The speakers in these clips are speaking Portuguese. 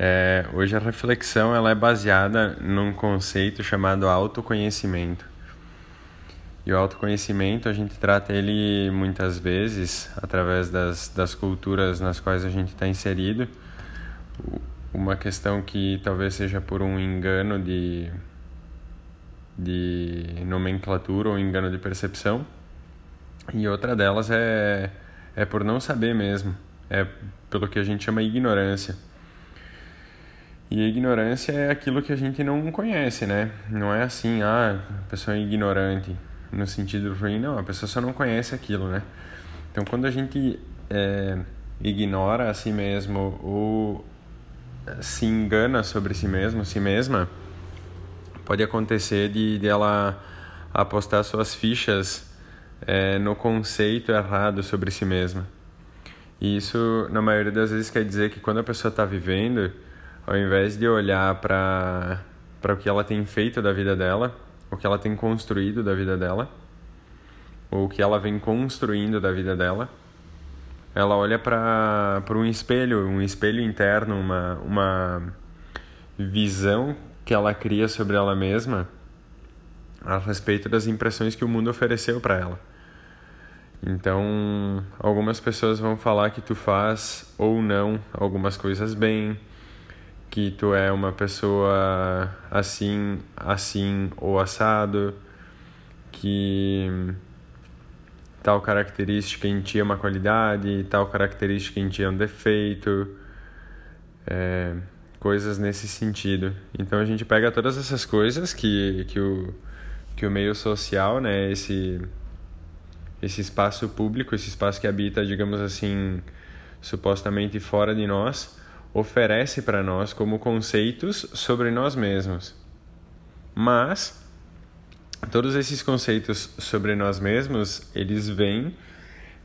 É, hoje a reflexão ela é baseada num conceito chamado autoconhecimento. E o autoconhecimento a gente trata ele muitas vezes através das, das culturas nas quais a gente está inserido. Uma questão que talvez seja por um engano de, de nomenclatura ou engano de percepção. E outra delas é, é por não saber mesmo. É pelo que a gente chama ignorância. E a ignorância é aquilo que a gente não conhece, né? Não é assim, ah, a pessoa é ignorante, no sentido ruim, não, a pessoa só não conhece aquilo, né? Então, quando a gente é, ignora a si mesmo ou se engana sobre si mesmo, si mesma, pode acontecer de, de ela apostar suas fichas é, no conceito errado sobre si mesma. E isso, na maioria das vezes, quer dizer que quando a pessoa está vivendo ao invés de olhar para para o que ela tem feito da vida dela, o que ela tem construído da vida dela, ou o que ela vem construindo da vida dela, ela olha para um espelho, um espelho interno, uma uma visão que ela cria sobre ela mesma a respeito das impressões que o mundo ofereceu para ela. Então, algumas pessoas vão falar que tu faz ou não algumas coisas bem, que tu é uma pessoa assim, assim ou assado, que tal característica em ti é uma qualidade, tal característica em ti é um defeito, é, coisas nesse sentido. Então a gente pega todas essas coisas que, que, o, que o meio social, né, esse, esse espaço público, esse espaço que habita, digamos assim, supostamente fora de nós, oferece para nós como conceitos sobre nós mesmos. Mas todos esses conceitos sobre nós mesmos, eles vêm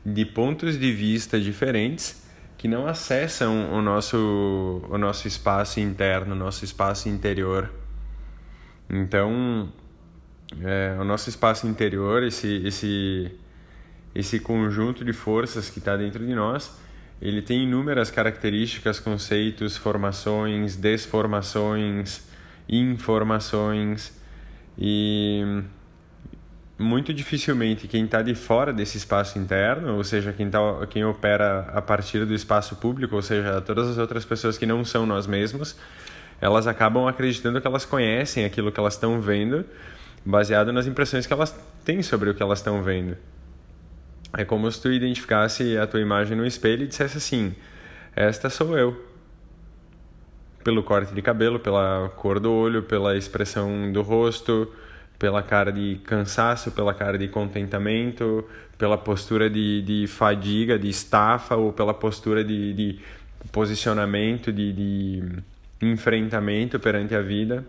de pontos de vista diferentes que não acessam o nosso o nosso espaço interno, o nosso espaço interior. Então, é, o nosso espaço interior, esse esse esse conjunto de forças que está dentro de nós, ele tem inúmeras características, conceitos, formações, desformações, informações e muito dificilmente quem está de fora desse espaço interno, ou seja, quem, tá, quem opera a partir do espaço público, ou seja, todas as outras pessoas que não são nós mesmos, elas acabam acreditando que elas conhecem aquilo que elas estão vendo, baseado nas impressões que elas têm sobre o que elas estão vendo. É como se tu identificasse a tua imagem no espelho e dissesse assim: Esta sou eu. Pelo corte de cabelo, pela cor do olho, pela expressão do rosto, pela cara de cansaço, pela cara de contentamento, pela postura de, de fadiga, de estafa, ou pela postura de, de posicionamento, de, de enfrentamento perante a vida.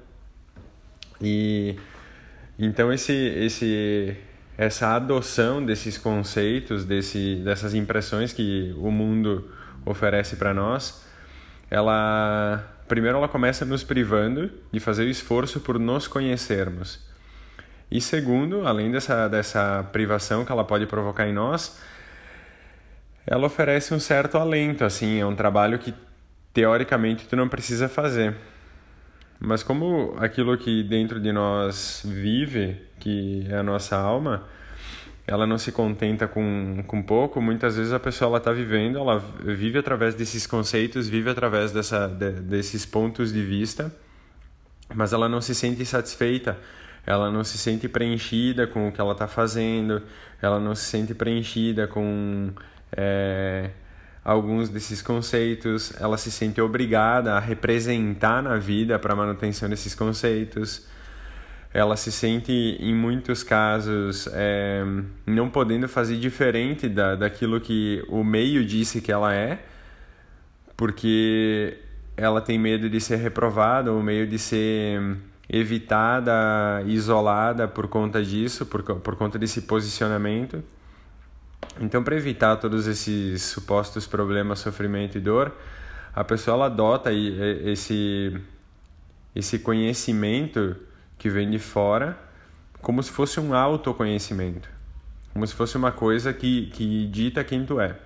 E então esse, esse essa adoção desses conceitos, desse, dessas impressões que o mundo oferece para nós, ela primeiro ela começa nos privando de fazer o esforço por nos conhecermos. E segundo, além dessa, dessa privação que ela pode provocar em nós, ela oferece um certo alento, assim, é um trabalho que teoricamente tu não precisa fazer. Mas como aquilo que dentro de nós vive, que é a nossa alma, ela não se contenta com, com pouco, muitas vezes a pessoa está vivendo, ela vive através desses conceitos, vive através dessa, de, desses pontos de vista, mas ela não se sente satisfeita, ela não se sente preenchida com o que ela está fazendo, ela não se sente preenchida com... É, alguns desses conceitos, ela se sente obrigada a representar na vida para manutenção desses conceitos. Ela se sente, em muitos casos, é, não podendo fazer diferente da, daquilo que o meio disse que ela é, porque ela tem medo de ser reprovada ou meio de ser evitada, isolada por conta disso, por, por conta desse posicionamento. Então, para evitar todos esses supostos problemas, sofrimento e dor, a pessoa adota esse, esse conhecimento que vem de fora como se fosse um autoconhecimento, como se fosse uma coisa que, que dita quem tu é.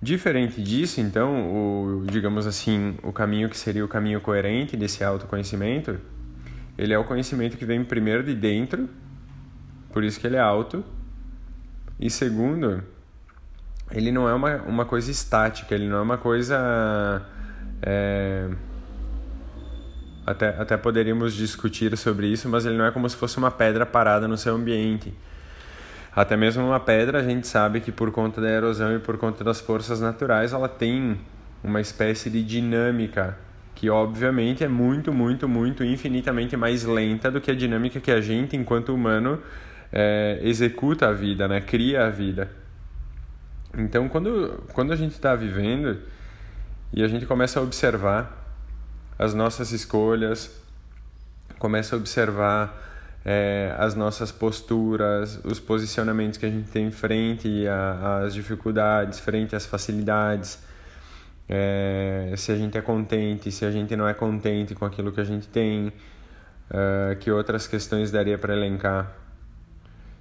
Diferente disso, então, o, digamos assim, o caminho que seria o caminho coerente desse autoconhecimento, ele é o conhecimento que vem primeiro de dentro, por isso que ele é alto, e segundo, ele não é uma, uma coisa estática, ele não é uma coisa. É, até, até poderíamos discutir sobre isso, mas ele não é como se fosse uma pedra parada no seu ambiente. Até mesmo uma pedra, a gente sabe que por conta da erosão e por conta das forças naturais, ela tem uma espécie de dinâmica que obviamente é muito, muito, muito, infinitamente mais lenta do que a dinâmica que a gente, enquanto humano, é, executa a vida, né? cria a vida. Então, quando, quando a gente está vivendo e a gente começa a observar as nossas escolhas, começa a observar é, as nossas posturas, os posicionamentos que a gente tem frente às dificuldades, frente às facilidades, é, se a gente é contente, se a gente não é contente com aquilo que a gente tem, é, que outras questões daria para elencar.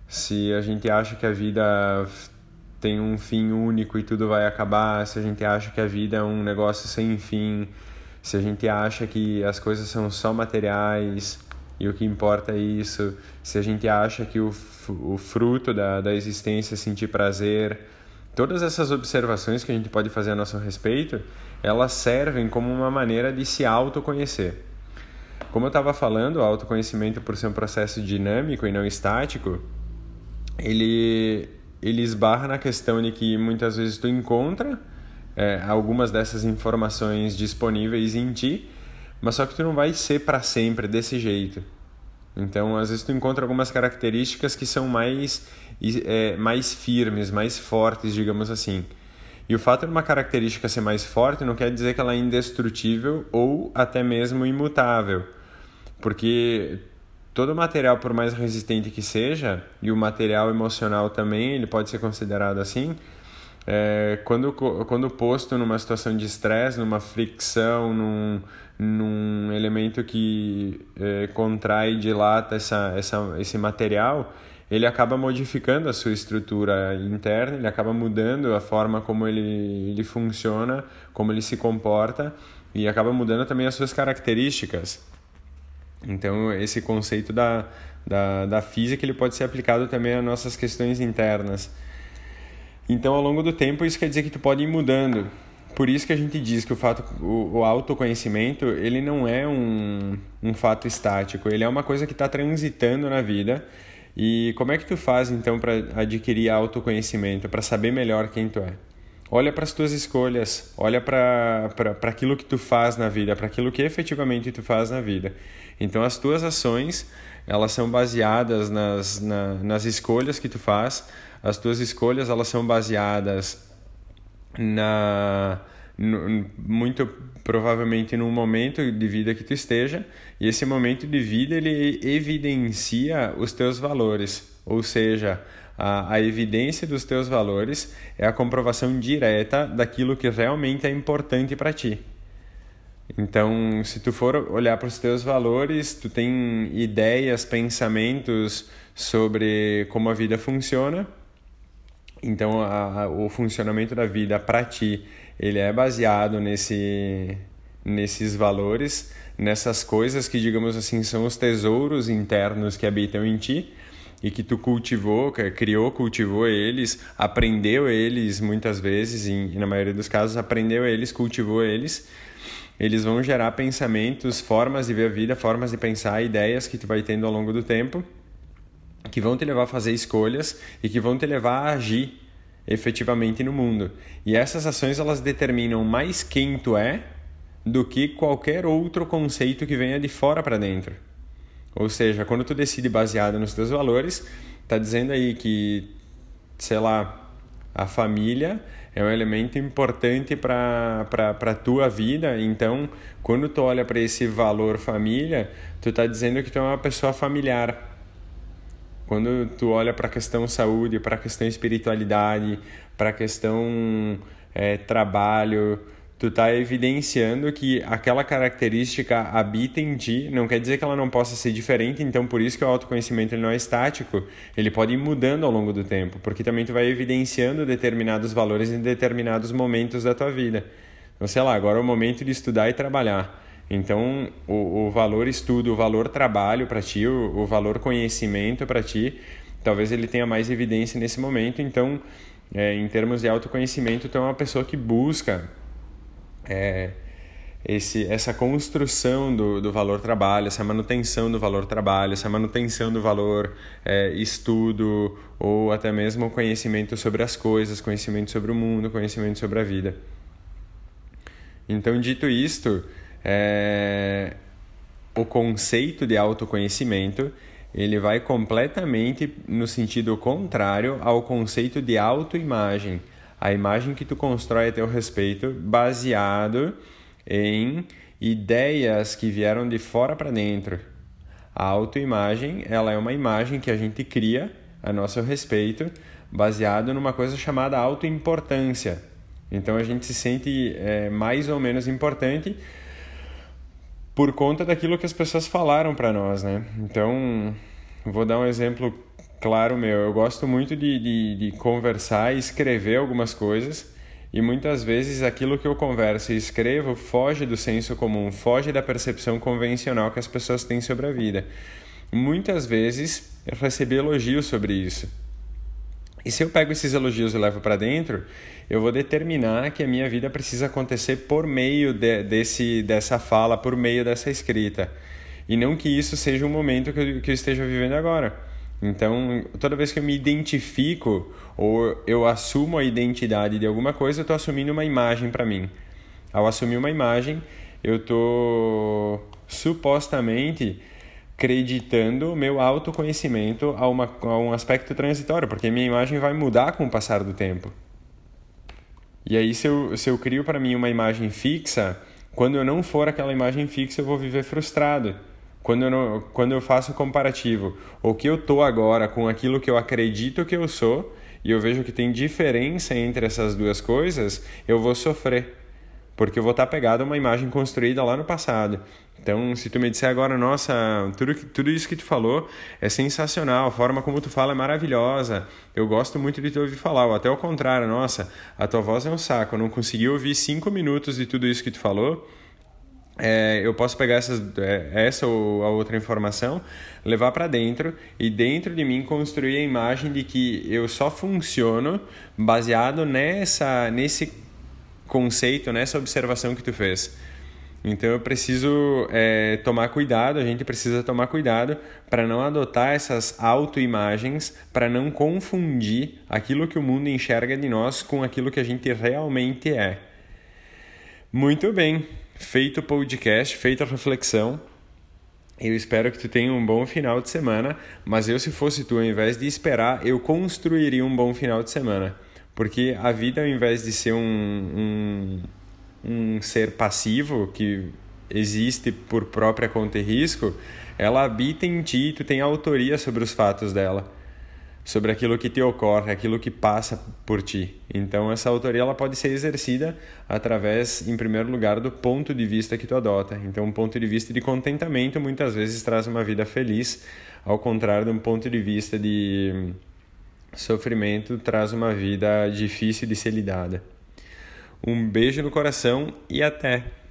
Se a gente acha que a vida tem um fim único e tudo vai acabar, se a gente acha que a vida é um negócio sem fim, se a gente acha que as coisas são só materiais, e o que importa é isso. Se a gente acha que o, o fruto da, da existência é sentir prazer, todas essas observações que a gente pode fazer a nosso respeito, elas servem como uma maneira de se autoconhecer. Como eu estava falando, o autoconhecimento, por ser um processo dinâmico e não estático, ele, ele esbarra na questão de que muitas vezes tu encontra é, algumas dessas informações disponíveis em ti, mas só que tu não vai ser para sempre desse jeito. Então, às vezes tu encontra algumas características que são mais, é, mais firmes, mais fortes, digamos assim. E o fato de uma característica ser mais forte não quer dizer que ela é indestrutível ou até mesmo imutável. Porque todo material, por mais resistente que seja, e o material emocional também, ele pode ser considerado assim, é, quando, quando posto numa situação de estresse, numa fricção, num, num elemento que é, contrai e dilata essa, essa, esse material, ele acaba modificando a sua estrutura interna, ele acaba mudando a forma como ele, ele funciona, como ele se comporta e acaba mudando também as suas características. Então, esse conceito da, da, da física ele pode ser aplicado também às nossas questões internas. Então, ao longo do tempo, isso quer dizer que tu pode ir mudando. Por isso que a gente diz que o fato, o, o autoconhecimento, ele não é um, um fato estático, ele é uma coisa que está transitando na vida. E como é que tu faz então para adquirir autoconhecimento, para saber melhor quem tu é? Olha para as tuas escolhas, olha para aquilo que tu faz na vida, para aquilo que efetivamente tu faz na vida. Então as tuas ações, elas são baseadas nas, na, nas escolhas que tu faz, as tuas escolhas elas são baseadas na no, muito provavelmente num momento de vida que tu esteja e esse momento de vida ele evidencia os teus valores ou seja a, a evidência dos teus valores é a comprovação direta daquilo que realmente é importante para ti. Então se tu for olhar para os teus valores tu tem ideias pensamentos sobre como a vida funciona. Então, a, o funcionamento da vida para ti, ele é baseado nesse, nesses valores, nessas coisas que, digamos assim, são os tesouros internos que habitam em ti e que tu cultivou, criou, cultivou eles, aprendeu eles muitas vezes, e na maioria dos casos aprendeu eles, cultivou eles, eles vão gerar pensamentos, formas de ver a vida, formas de pensar, ideias que tu vai tendo ao longo do tempo que vão te levar a fazer escolhas e que vão te levar a agir efetivamente no mundo. E essas ações elas determinam mais quem tu é do que qualquer outro conceito que venha de fora para dentro. Ou seja, quando tu decide baseado nos teus valores, tá dizendo aí que, sei lá, a família é um elemento importante para a tua vida. Então, quando tu olha para esse valor família, tu tá dizendo que tu é uma pessoa familiar quando tu olha para a questão saúde, para a questão espiritualidade, para a questão é, trabalho, tu tá evidenciando que aquela característica habita em ti, não quer dizer que ela não possa ser diferente, então por isso que o autoconhecimento não é estático, ele pode ir mudando ao longo do tempo, porque também tu vai evidenciando determinados valores em determinados momentos da tua vida. Então, sei lá, agora é o momento de estudar e trabalhar. Então, o, o valor estudo, o valor trabalho para ti, o, o valor conhecimento para ti, talvez ele tenha mais evidência nesse momento. Então, é, em termos de autoconhecimento, tu é uma pessoa que busca é, esse, essa construção do, do valor trabalho, essa manutenção do valor trabalho, essa manutenção do valor é, estudo ou até mesmo conhecimento sobre as coisas, conhecimento sobre o mundo, conhecimento sobre a vida. Então, dito isto, é, o conceito de autoconhecimento ele vai completamente no sentido contrário ao conceito de autoimagem a imagem que tu constrói a teu respeito baseado em ideias que vieram de fora para dentro. A autoimagem, ela é uma imagem que a gente cria a nosso respeito baseado numa coisa chamada autoimportância. Então a gente se sente é, mais ou menos importante por conta daquilo que as pessoas falaram para nós, né? Então, vou dar um exemplo Claro, meu, eu gosto muito de, de, de conversar e escrever algumas coisas, e muitas vezes aquilo que eu converso e escrevo foge do senso comum, foge da percepção convencional que as pessoas têm sobre a vida. Muitas vezes eu recebi elogios sobre isso. E se eu pego esses elogios e levo para dentro, eu vou determinar que a minha vida precisa acontecer por meio de, desse, dessa fala, por meio dessa escrita. E não que isso seja um momento que eu, que eu esteja vivendo agora. Então, toda vez que eu me identifico ou eu assumo a identidade de alguma coisa, eu estou assumindo uma imagem para mim. Ao assumir uma imagem, eu estou supostamente acreditando meu autoconhecimento a, uma, a um aspecto transitório, porque minha imagem vai mudar com o passar do tempo. E aí, se eu, se eu crio para mim uma imagem fixa, quando eu não for aquela imagem fixa, eu vou viver frustrado quando eu, não, quando eu faço comparativo, o que eu tô agora com aquilo que eu acredito que eu sou, e eu vejo que tem diferença entre essas duas coisas, eu vou sofrer. Porque eu vou estar pegado a uma imagem construída lá no passado. Então, se tu me disser agora, nossa, tudo, tudo isso que tu falou é sensacional, a forma como tu fala é maravilhosa, eu gosto muito de te ouvir falar, ou até o contrário, nossa, a tua voz é um saco, eu não consegui ouvir cinco minutos de tudo isso que tu falou, é, eu posso pegar essas, é, essa ou a outra informação, levar para dentro e dentro de mim construir a imagem de que eu só funciono baseado nessa, nesse conceito, nessa observação que tu fez. Então eu preciso é, tomar cuidado, a gente precisa tomar cuidado para não adotar essas autoimagens, para não confundir aquilo que o mundo enxerga de nós com aquilo que a gente realmente é. Muito bem feito o podcast, feita a reflexão. Eu espero que tu tenha um bom final de semana, mas eu se fosse tu, ao invés de esperar, eu construiria um bom final de semana. Porque a vida, ao invés de ser um, um, um ser passivo, que existe por própria conta e risco, ela habita em ti e tu tem autoria sobre os fatos dela sobre aquilo que te ocorre, aquilo que passa por ti. Então essa autoria ela pode ser exercida através, em primeiro lugar, do ponto de vista que tu adota. Então um ponto de vista de contentamento muitas vezes traz uma vida feliz, ao contrário de um ponto de vista de sofrimento traz uma vida difícil de ser lidada. Um beijo no coração e até!